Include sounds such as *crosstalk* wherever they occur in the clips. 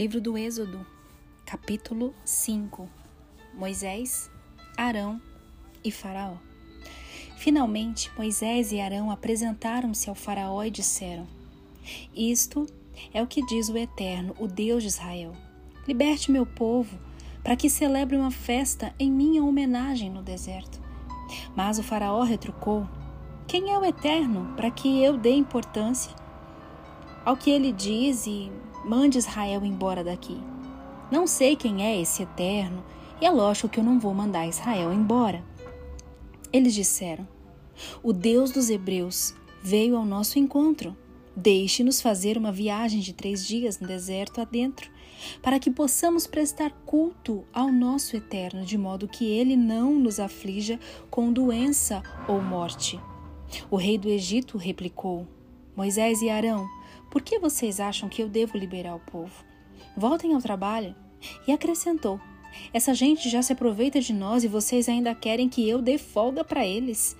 Livro do Êxodo, capítulo 5 Moisés, Arão e Faraó. Finalmente, Moisés e Arão apresentaram-se ao Faraó e disseram: Isto é o que diz o Eterno, o Deus de Israel. Liberte meu povo, para que celebre uma festa em minha homenagem no deserto. Mas o Faraó retrucou: Quem é o Eterno para que eu dê importância ao que ele diz e mande Israel embora daqui? Não sei quem é esse Eterno e é lógico que eu não vou mandar Israel embora. Eles disseram: O Deus dos Hebreus veio ao nosso encontro. Deixe-nos fazer uma viagem de três dias no deserto adentro, para que possamos prestar culto ao nosso Eterno, de modo que ele não nos aflija com doença ou morte. O rei do Egito replicou: Moisés e Arão, por que vocês acham que eu devo liberar o povo? Voltem ao trabalho. E acrescentou: essa gente já se aproveita de nós e vocês ainda querem que eu dê folga para eles.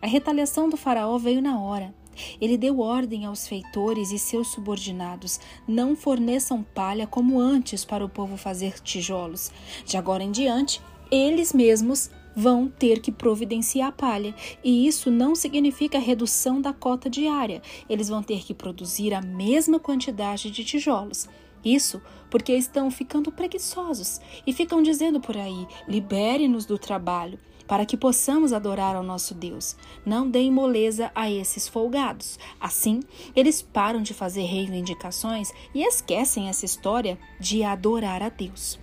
A retaliação do Faraó veio na hora. Ele deu ordem aos feitores e seus subordinados: não forneçam palha como antes para o povo fazer tijolos. De agora em diante, eles mesmos vão ter que providenciar palha, e isso não significa redução da cota diária. Eles vão ter que produzir a mesma quantidade de tijolos. Isso porque estão ficando preguiçosos e ficam dizendo por aí: libere-nos do trabalho para que possamos adorar ao nosso Deus. Não deem moleza a esses folgados. Assim, eles param de fazer reivindicações e esquecem essa história de adorar a Deus.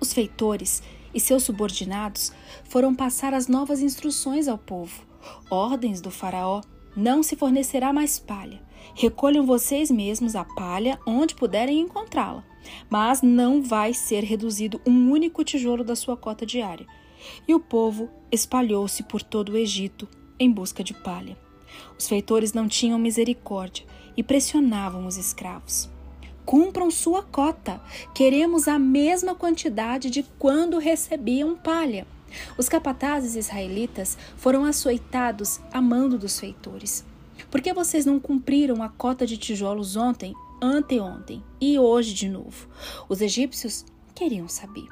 Os feitores e seus subordinados foram passar as novas instruções ao povo, ordens do Faraó não se fornecerá mais palha. Recolham vocês mesmos a palha onde puderem encontrá-la, mas não vai ser reduzido um único tijolo da sua cota diária. E o povo espalhou-se por todo o Egito em busca de palha. Os feitores não tinham misericórdia e pressionavam os escravos. Cumpram sua cota. Queremos a mesma quantidade de quando recebiam palha. Os capatazes israelitas foram açoitados a mando dos feitores. Por que vocês não cumpriram a cota de tijolos ontem, anteontem e hoje de novo? Os egípcios queriam saber.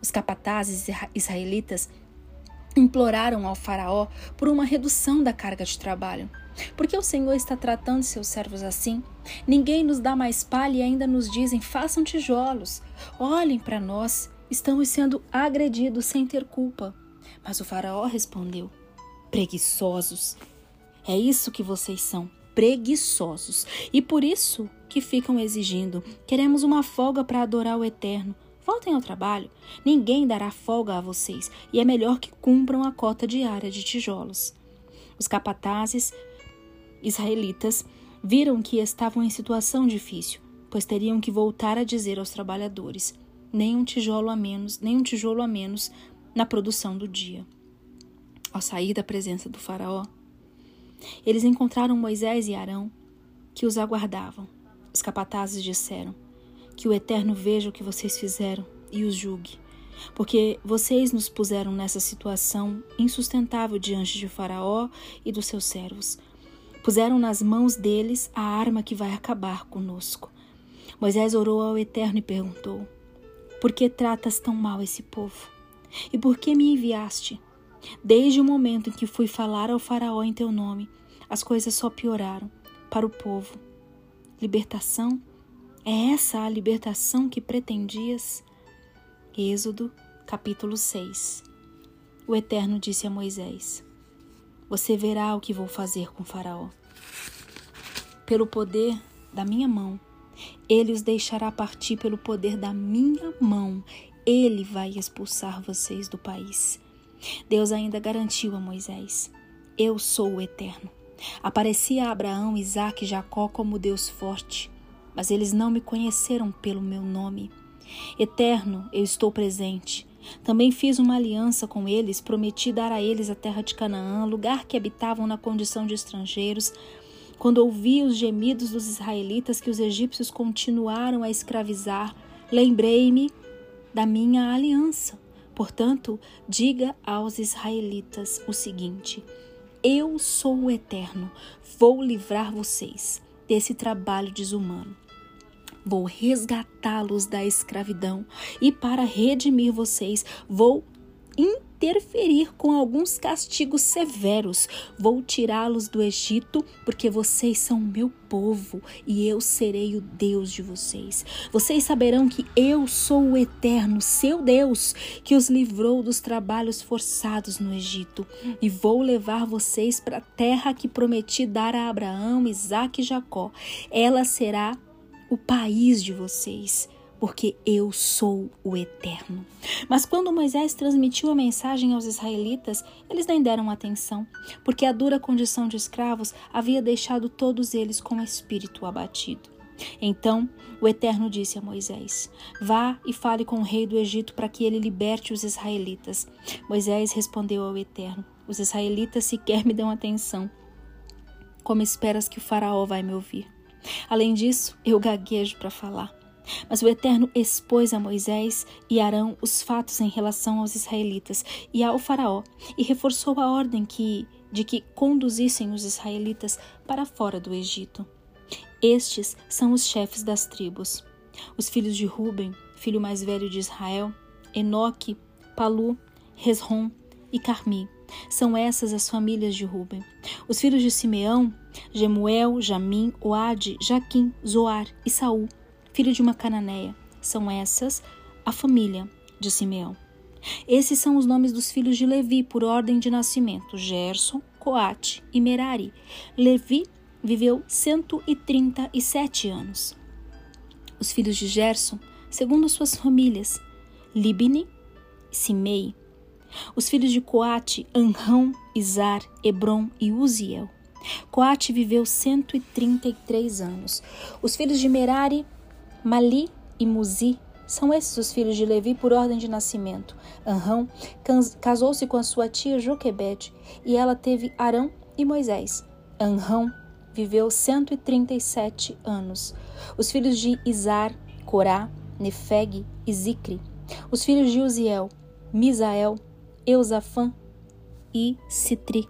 Os capatazes israelitas imploraram ao Faraó por uma redução da carga de trabalho. Por que o Senhor está tratando seus servos assim? Ninguém nos dá mais palha e ainda nos dizem: façam tijolos. Olhem para nós, estamos sendo agredidos sem ter culpa. Mas o Faraó respondeu: preguiçosos. É isso que vocês são, preguiçosos. E por isso que ficam exigindo: queremos uma folga para adorar o Eterno. Voltem ao trabalho. Ninguém dará folga a vocês e é melhor que cumpram a cota diária de tijolos. Os capatazes israelitas viram que estavam em situação difícil, pois teriam que voltar a dizer aos trabalhadores: nem um tijolo a menos, nem um tijolo a menos na produção do dia. Ao sair da presença do faraó, eles encontraram Moisés e Arão, que os aguardavam. Os capatazes disseram: Que o Eterno veja o que vocês fizeram e os julgue, porque vocês nos puseram nessa situação insustentável diante de Faraó e dos seus servos. Puseram nas mãos deles a arma que vai acabar conosco. Moisés orou ao Eterno e perguntou: Por que tratas tão mal esse povo? E por que me enviaste? Desde o momento em que fui falar ao Faraó em teu nome, as coisas só pioraram para o povo. Libertação? É essa a libertação que pretendias? Êxodo, capítulo 6. O Eterno disse a Moisés: Você verá o que vou fazer com Faraó. Pelo poder da minha mão, ele os deixará partir pelo poder da minha mão. Ele vai expulsar vocês do país. Deus ainda garantiu a Moisés: Eu sou o Eterno. Apareci a Abraão, Isaque e Jacó como Deus forte, mas eles não me conheceram pelo meu nome. Eterno, eu estou presente. Também fiz uma aliança com eles, prometi dar a eles a terra de Canaã, lugar que habitavam na condição de estrangeiros. Quando ouvi os gemidos dos israelitas que os egípcios continuaram a escravizar, lembrei-me da minha aliança. Portanto, diga aos israelitas o seguinte: Eu sou o Eterno, vou livrar vocês desse trabalho desumano. Vou resgatá-los da escravidão e para redimir vocês, vou interferir com alguns castigos severos. Vou tirá-los do Egito, porque vocês são meu povo e eu serei o Deus de vocês. Vocês saberão que eu sou o Eterno, seu Deus, que os livrou dos trabalhos forçados no Egito. E vou levar vocês para a terra que prometi dar a Abraão, Isaque e Jacó. Ela será o país de vocês porque eu sou o Eterno. Mas quando Moisés transmitiu a mensagem aos israelitas, eles nem deram atenção, porque a dura condição de escravos havia deixado todos eles com o espírito abatido. Então o Eterno disse a Moisés: Vá e fale com o rei do Egito para que ele liberte os israelitas. Moisés respondeu ao Eterno: Os israelitas sequer me dão atenção. Como esperas que o Faraó vai me ouvir? Além disso, eu gaguejo para falar. Mas o Eterno expôs a Moisés e Arão os fatos em relação aos israelitas e ao Faraó, e reforçou a ordem que, de que conduzissem os israelitas para fora do Egito. Estes são os chefes das tribos: os filhos de Ruben, filho mais velho de Israel, Enoque, Palu, Resrom e Carmi. São essas as famílias de Ruben. Os filhos de Simeão, Gemuel, Jamim, Oade, Jaquim, Zoar e Saul filho de uma cananeia. São essas a família de Simeão. Esses são os nomes dos filhos de Levi por ordem de nascimento: Gerson, Coate e Merari. Levi viveu 137 anos. Os filhos de Gerson, segundo suas famílias: Libni, Simei. Os filhos de Coate, Anrão, Izar, Hebron e Uziel. Coate viveu 133 anos. Os filhos de Merari, Mali e Muzi são esses os filhos de Levi por ordem de nascimento. Anrão casou-se com a sua tia Joquebede e ela teve Arão e Moisés. Anrão viveu 137 anos. Os filhos de Izar, Corá, Nefeg e Zicre. Os filhos de Uziel, Misael, Eusafã e Citri.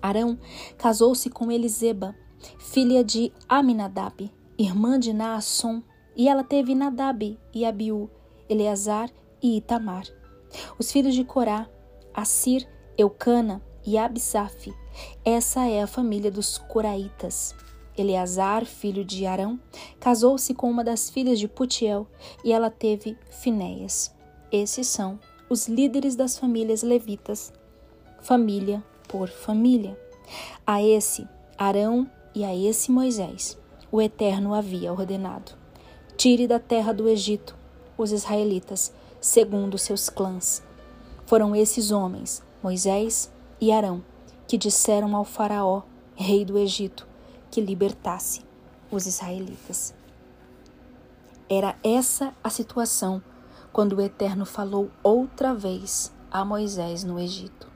Arão casou-se com Eliseba, filha de Aminadab irmã de Naasson, e ela teve Nadab e Abiú, Eleazar e Itamar. Os filhos de Corá, Assir, Eucana e Absaf. Essa é a família dos Coraitas. Eleazar, filho de Arão, casou-se com uma das filhas de Putiel e ela teve Finéias. Esses são os líderes das famílias levitas, família por família. A esse Arão e a esse Moisés o Eterno havia ordenado: Tire da terra do Egito os israelitas, segundo seus clãs. Foram esses homens, Moisés e Arão, que disseram ao Faraó, rei do Egito, que libertasse os israelitas. Era essa a situação quando o Eterno falou outra vez a Moisés no Egito.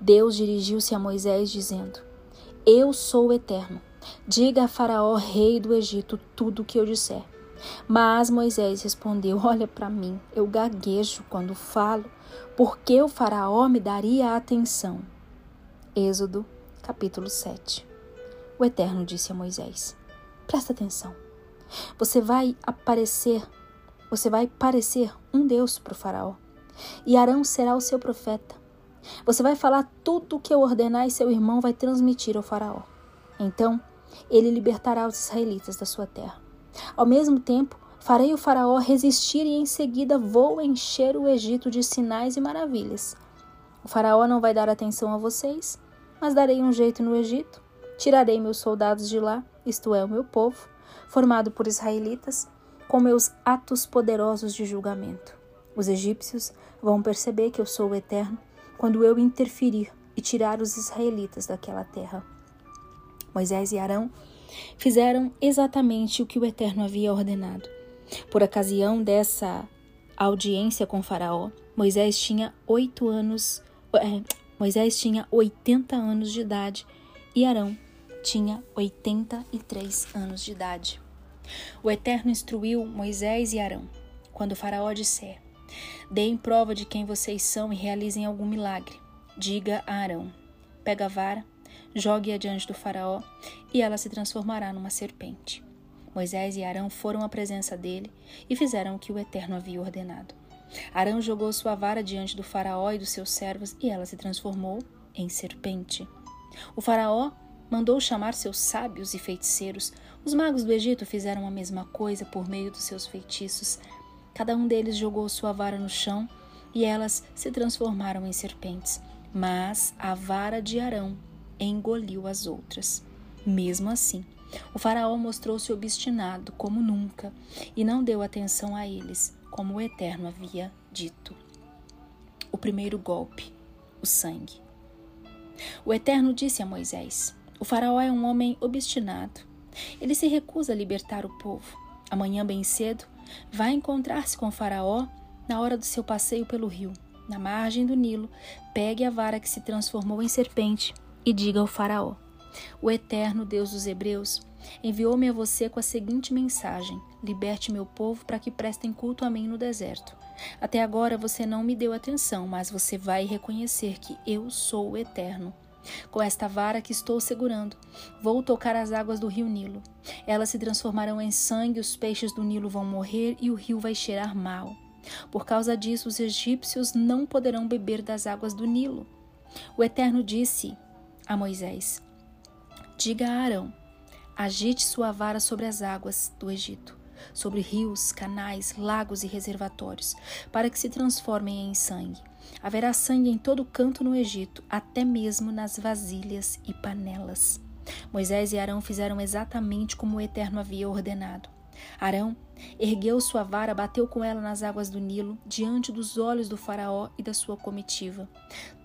Deus dirigiu-se a Moisés dizendo: Eu sou o Eterno Diga a Faraó, rei do Egito, tudo o que eu disser. Mas Moisés respondeu: *laughs* Olha para mim, eu gaguejo quando falo, porque o Faraó me daria atenção. Êxodo, capítulo 7. O Eterno disse a Moisés: Presta atenção. Você vai aparecer, você vai parecer um Deus para o Faraó, e Arão será o seu profeta. Você vai falar tudo o que eu ordenar e seu irmão vai transmitir ao Faraó. Então, ele libertará os israelitas da sua terra. Ao mesmo tempo, farei o Faraó resistir e em seguida vou encher o Egito de sinais e maravilhas. O Faraó não vai dar atenção a vocês, mas darei um jeito no Egito. Tirarei meus soldados de lá, isto é, o meu povo, formado por israelitas, com meus atos poderosos de julgamento. Os egípcios vão perceber que eu sou o Eterno quando eu interferir e tirar os israelitas daquela terra. Moisés e Arão fizeram exatamente o que o Eterno havia ordenado. Por ocasião dessa audiência com Faraó, Moisés tinha oito anos, é, Moisés tinha 80 anos de idade e Arão tinha 83 anos de idade. O Eterno instruiu Moisés e Arão. Quando o Faraó disser: Deem prova de quem vocês são e realizem algum milagre. Diga a Arão: Pega a vara Jogue-a diante do Faraó e ela se transformará numa serpente. Moisés e Arão foram à presença dele e fizeram o que o Eterno havia ordenado. Arão jogou sua vara diante do Faraó e dos seus servos e ela se transformou em serpente. O Faraó mandou chamar seus sábios e feiticeiros. Os magos do Egito fizeram a mesma coisa por meio dos seus feitiços. Cada um deles jogou sua vara no chão e elas se transformaram em serpentes. Mas a vara de Arão engoliu as outras. Mesmo assim, o Faraó mostrou-se obstinado como nunca e não deu atenção a eles, como o Eterno havia dito. O primeiro golpe, o sangue. O Eterno disse a Moisés: O Faraó é um homem obstinado. Ele se recusa a libertar o povo. Amanhã, bem cedo, vai encontrar-se com o Faraó na hora do seu passeio pelo rio, na margem do Nilo. Pegue a vara que se transformou em serpente e diga ao Faraó: O Eterno Deus dos Hebreus enviou-me a você com a seguinte mensagem: Liberte meu povo para que prestem culto a mim no deserto. Até agora você não me deu atenção, mas você vai reconhecer que eu sou o Eterno. Com esta vara que estou segurando, vou tocar as águas do rio Nilo. Elas se transformarão em sangue, os peixes do Nilo vão morrer e o rio vai cheirar mal. Por causa disso, os egípcios não poderão beber das águas do Nilo. O Eterno disse a Moisés: Diga a Arão: agite sua vara sobre as águas do Egito sobre rios, canais, lagos e reservatórios, para que se transformem em sangue. Haverá sangue em todo canto no Egito, até mesmo nas vasilhas e panelas. Moisés e Arão fizeram exatamente como o Eterno havia ordenado. Arão ergueu sua vara, bateu com ela nas águas do Nilo, diante dos olhos do Faraó e da sua comitiva.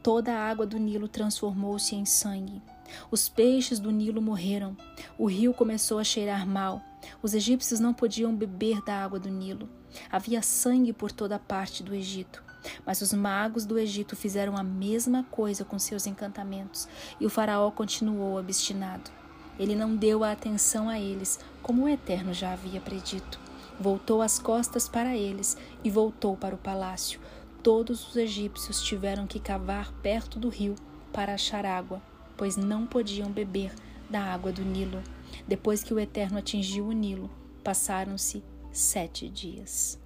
Toda a água do Nilo transformou-se em sangue. Os peixes do Nilo morreram. O rio começou a cheirar mal. Os egípcios não podiam beber da água do Nilo. Havia sangue por toda parte do Egito. Mas os magos do Egito fizeram a mesma coisa com seus encantamentos, e o Faraó continuou obstinado. Ele não deu a atenção a eles, como o Eterno já havia predito. Voltou as costas para eles e voltou para o palácio. Todos os egípcios tiveram que cavar perto do rio para achar água, pois não podiam beber da água do Nilo. Depois que o Eterno atingiu o Nilo, passaram-se sete dias.